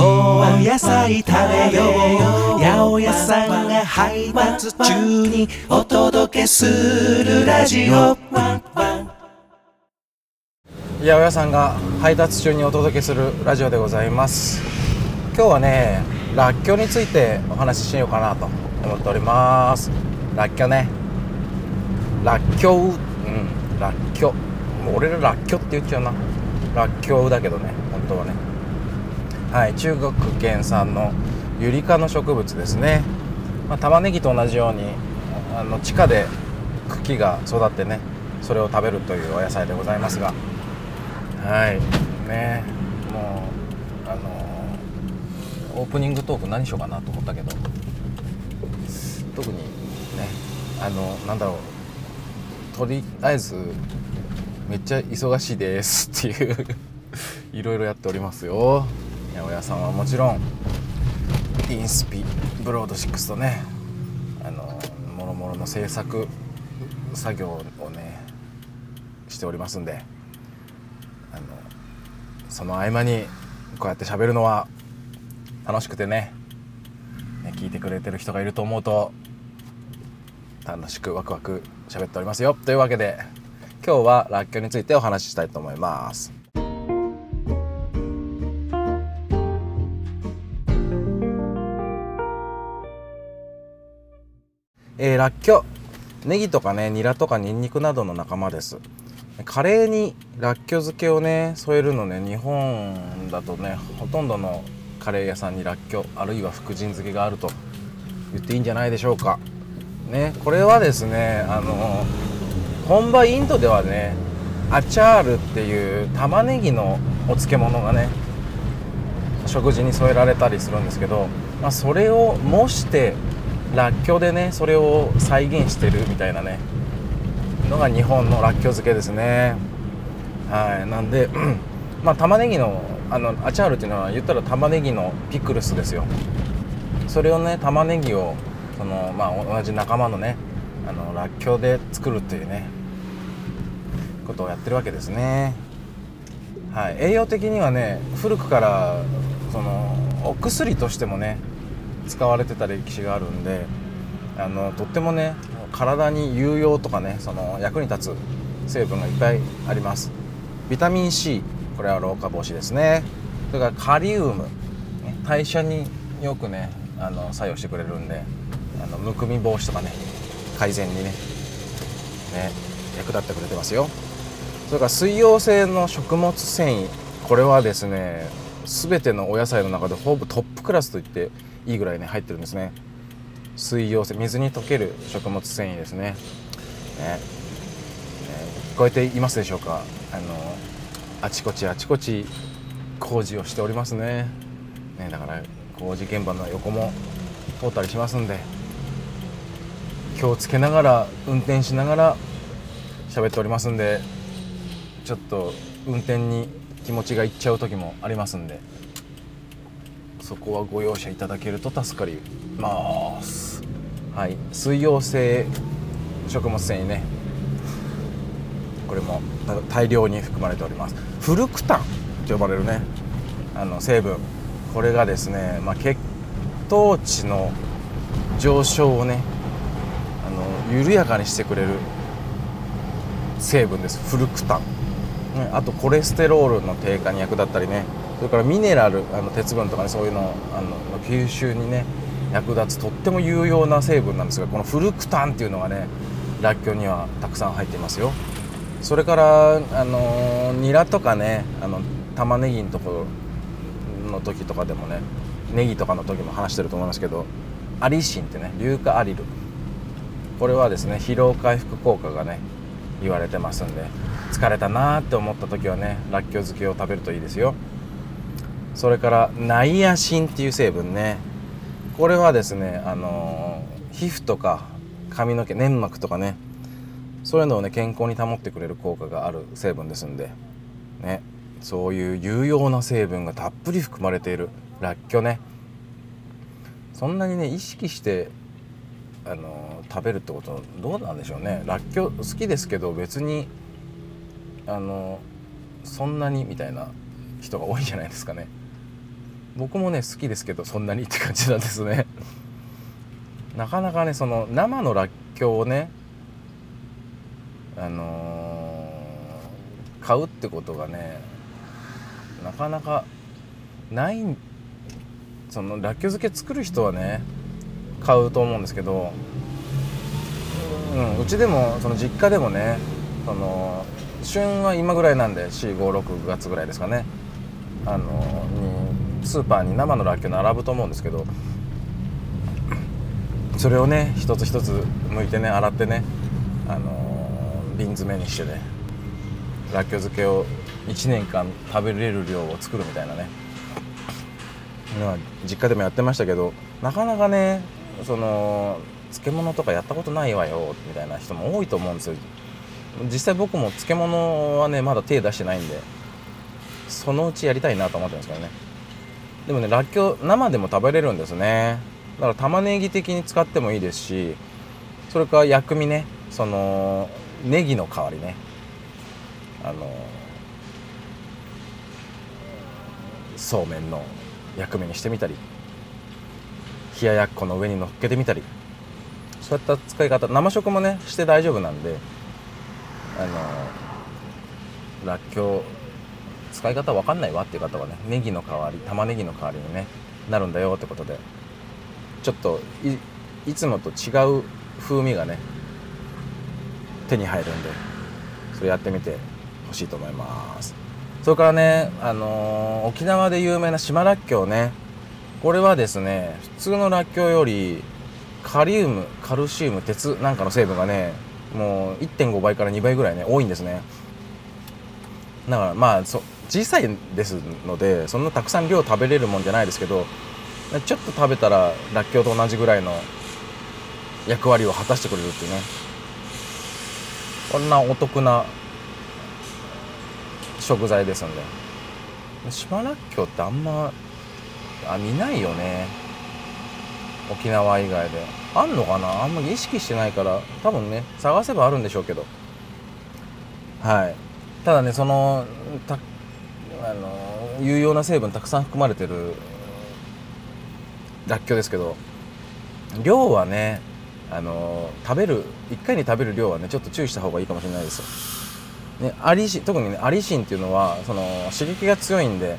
お野菜食べよう八百屋さんが配達中にお届けするラジオ八百屋さんが配達中にお届けするラジオでございます今日はねらっきょうについてお話ししようかなと思っておりますらっきょうねらっきょううんらっきょうもう俺ららっきょうって言っちゃうならっきょうだけどね本当はね。はい中国原産のユリ科の植物ですね、まあ、玉ねぎと同じようにあの地下で茎が育ってねそれを食べるというお野菜でございますが。はいねもうあのオープニングトーク何しようかなと思ったけど。特にねあのなんだろうとりあえずめっちゃ忙しいですっていういろいろやっておりますよ。八百屋さんはもちろんインスピブロード6とねあのもろもろの制作作業をねしておりますんであのその合間にこうやって喋るのは楽しくてねね聞いてくれてる人がいると思うと楽しくワクワク喋っておりますよ。というわけで今日はらっきょうについてお話ししたいと思います。えー、らっきょう。ネギとかねニラとかニンニクなどの仲間です。カレーにらっきょう漬けをね添えるのね日本だとねほとんどのカレー屋さんにらっきょうあるいは福神漬けがあると言っていいんじゃないでしょうか。ねこれはですねあの本場インドではねアチャールっていう玉ねぎのお漬物がね食事に添えられたりするんですけど、まあ、それを模してらっきょうでねそれを再現してるみたいなねのが日本のらっきょう漬けですね。はい。なんで まあ玉ねぎのあのアチャールっていうのは言ったら玉ねぎのピクルスですよ。それをね玉ねぎをその、まあ、同じ仲間のねあのらっきょうで作るっていうねことをやってるわけですね。はい。栄養的にはね古くからそのお薬としてもね使われてた歴史があるんであのとってもね体に有用とかねその役に立つ成分がいっぱいあります。ビタミン C これは老化防止ですね。それからカリウム代謝によくねあの作用してくれるんであのむくみ防止とかね改善にねね役立ってくれてますよ。それから水溶性の食物繊維これはですね全てのお野菜の中でほぼトップクラスと言っていいぐらいね入ってるんですね。水溶性水に溶ける食物繊維ですね。ね、えー、聞こえていますでしょうか？あのあちこちあちこち工事をしておりますね。ねだから工事現場の横も通ったりしますんで気をつけながら運転しながら喋っておりますんでちょっと運転に気持ちがいっちゃう時もありますんでそこはご容赦いただけると助かります。はい。水溶性食物繊維ね。これも大量に含まれております。フルクタンと呼ばれるね。あの成分。これがですね、まあ、血糖値の上昇をねあの緩やかにしてくれる成分です。フルクタン、ね、あとコレステロールの低下に役立ったりねそれからミネラルあの鉄分とかねそういうのあの吸収にね役立つとっても有用な成分なんですがこのフルクタンっていうのがねらっきょうにはたくさん入っていますよ。それからあのニラとかねあの玉ねぎのところの時とかでもねネギとかの時も話してると思いますけどアリシンってね硫化アリル。これはですね疲労回復効果がね言われてますんで疲れたなーって思った時はねらっきょう漬けを食べるといいですよ。それからナイアシンっていう成分ね。これはですねあの皮膚とか髪の毛粘膜とかねそういうのをね健康に保ってくれる効果がある成分ですんでね。そういう有用な成分がたっぷり含まれているらっきょね。そんなにね意識してあの食べるってことどうなんでしょうね。らっきょう好きですけど別にあのそんなにみたいな人が多いんじゃないですかね。僕もね好きですけどそんなにって感じなんですね。なかなかねその生のらっきょうをねあのー、買うってことがねなかなかないそのらっきょう漬け作る人はね買うと思うんですけど、うん、うちでもその実家でもねその旬は今ぐらいなんで456月ぐらいですかね。あのにスーパーに生のらっきょう並ぶと思うんですけどそれをね一つ一つ剥いてね洗ってねあの瓶詰めにしてねらっきょう漬けを1年間食べれる量を作るみたいなね。実家でもやってましたけどなかなかねその漬物とかやったことないわよみたいな人も多いと思うんですよ。実際僕も漬物はねまだ手出してないんでそのうちやりたいなと思ってるんですけどね。でもねらっきょう生でも食べれるんですね。だから玉ねぎ的に使ってもいいですしそれか薬味ねそのネギの代わりね。あのそうめんの薬味にしてみたり。冷ややっこの上に乗っけてみたり。そういった使い方生食もねして大丈夫なんで。あのらっきょう使い方わかんないわっていう方はねネギの代わり玉ねぎの代わりにねなるんだよってことで。ちょっといつもと違う風味がね手に入るんでそれやってみてほしいと思います。それからね、あのー、沖縄で有名な島らっきょうねこれはですね普通のらっきょうよりカリウムカルシウム鉄なんかの成分がねもう1.5倍から2倍ぐらいね多いんですね。だからまあそ小さいですのでそんなたくさん量食べれるもんじゃないですけどちょっと食べたららっきょうと同じぐらいの役割を果たしてくれるっていうね。こんなお得な食材ですんで。島らっきょうってあんまあ見ないよね。沖縄以外で。あんのかな？あんまり意識してないから多分ね探せばあるんでしょうけど。はい。ただねそのたあの有用な成分たくさん含まれてるらっきょうですけど量はねあの食べる1回に食べる量はねちょっと注意した方がいいかもしれないですね、アリシ特にねアリシンっていうのはその刺激が強いんで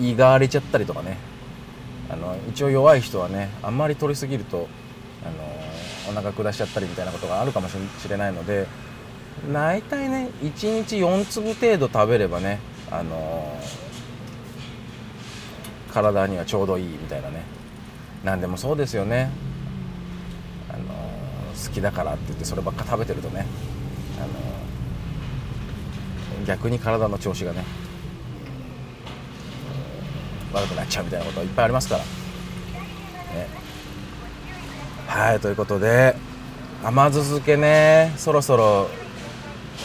胃が荒れちゃったりとかね。あの一応弱い人はねあんまり取りすぎるとあのお腹下しちゃったりみたいなことがあるかもしれないので大体ね1日4粒程度食べればねあの体にはちょうどいいみたいなね。何でもそうですよね。あの好きだからって言ってそればっか食べてるとねあの逆に体の調子がね悪くなっちゃうみたいなこといっぱいありますから、ね、はいということで甘酢漬けね。そろそろ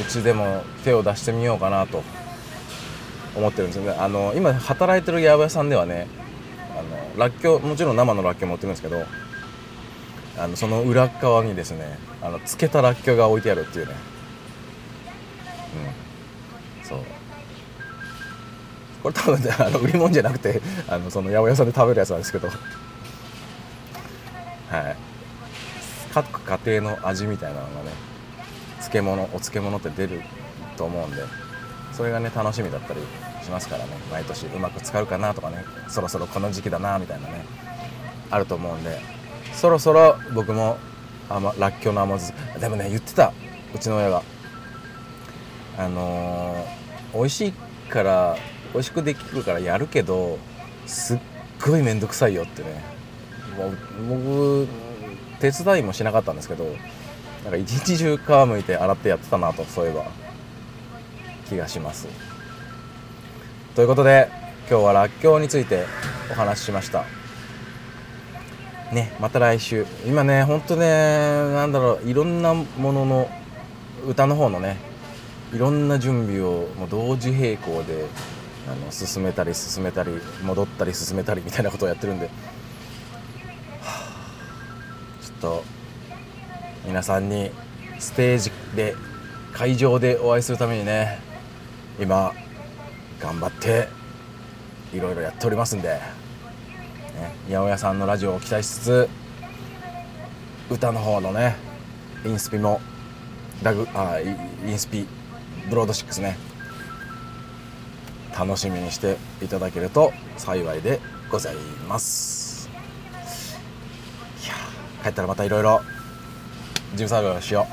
うちでも手を出してみようかなと。思ってるんですよね。あの今働いてる八百屋さんではねあのらっきょうもちろん生のらっきょう持ってるんですけどあのその裏側にですねあの漬けたらっきょうが置いてあるっていうね。うん。これ多分、ね、あの売り物じゃなくてあのその八百屋さんで食べるやつなんですけど。はい。各家庭の味みたいなのがね漬物お漬物って出ると思うんでそれがね楽しみだったりしますからね。毎年うまく使うかなとかねそろそろこの時期だなみたいなねあると思うんで。そろそろ僕も甘らっきょうの甘酢でもね言ってたうちの親が。あのー、美味しいから美味しくできるからやるけどすっごい面倒くさいよってね。もう僕手伝いもしなかったんですけどなんか一日中皮むいて洗ってやってたなとそういえば気がします。ということで今日はらっきょうについてお話ししました。ねまた来週。今ねほんとねなんだろういろんなものの歌の方のねいろんな準備をもう同時並行であの進めたり進めたり戻ったり進めたりみたいなことをやってるんで、はあ、ちょっと皆さんにステージで会場でお会いするためにね今頑張っていろいろやっておりますんで、ね、八百屋さんのラジオを期待しつつ歌の方のねインスピもラグあインスピブロード6ね楽しみにしていただけると幸いでございます。いや帰ったらまたいろいろ事務作業しよ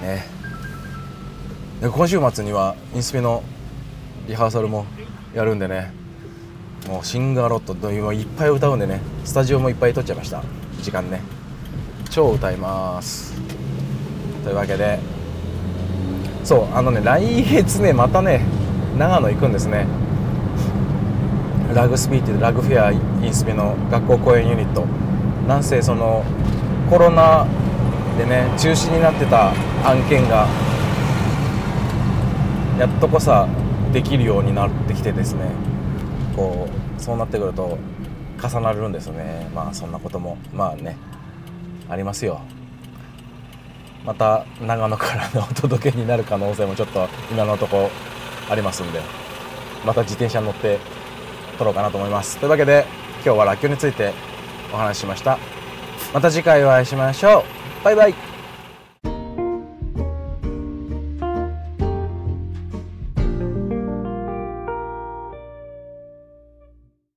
う。ね。で今週末にはインスピのリハーサルもやるんでね。もうシンガーロットと今いっぱい歌うんでねスタジオもいっぱい撮っちゃいました。時間ね。超歌います。というわけで。そうあのね来月ねまたね長野行くんですね。ラグスピーっていうラグフェアインスピの学校公演ユニット。なんせそのコロナでね中止になってた案件がやっとこさできるようになってきてですね。こうそうなってくると重なるんですね。まあそんなこともまあねありますよ。また長野からのお届けになる可能性もちょっと今のところありますんでまた自転車に乗って撮ろうかなと思います。というわけで今日はらっきょうについてお話ししました。また次回お会いしましょう。バイバイ。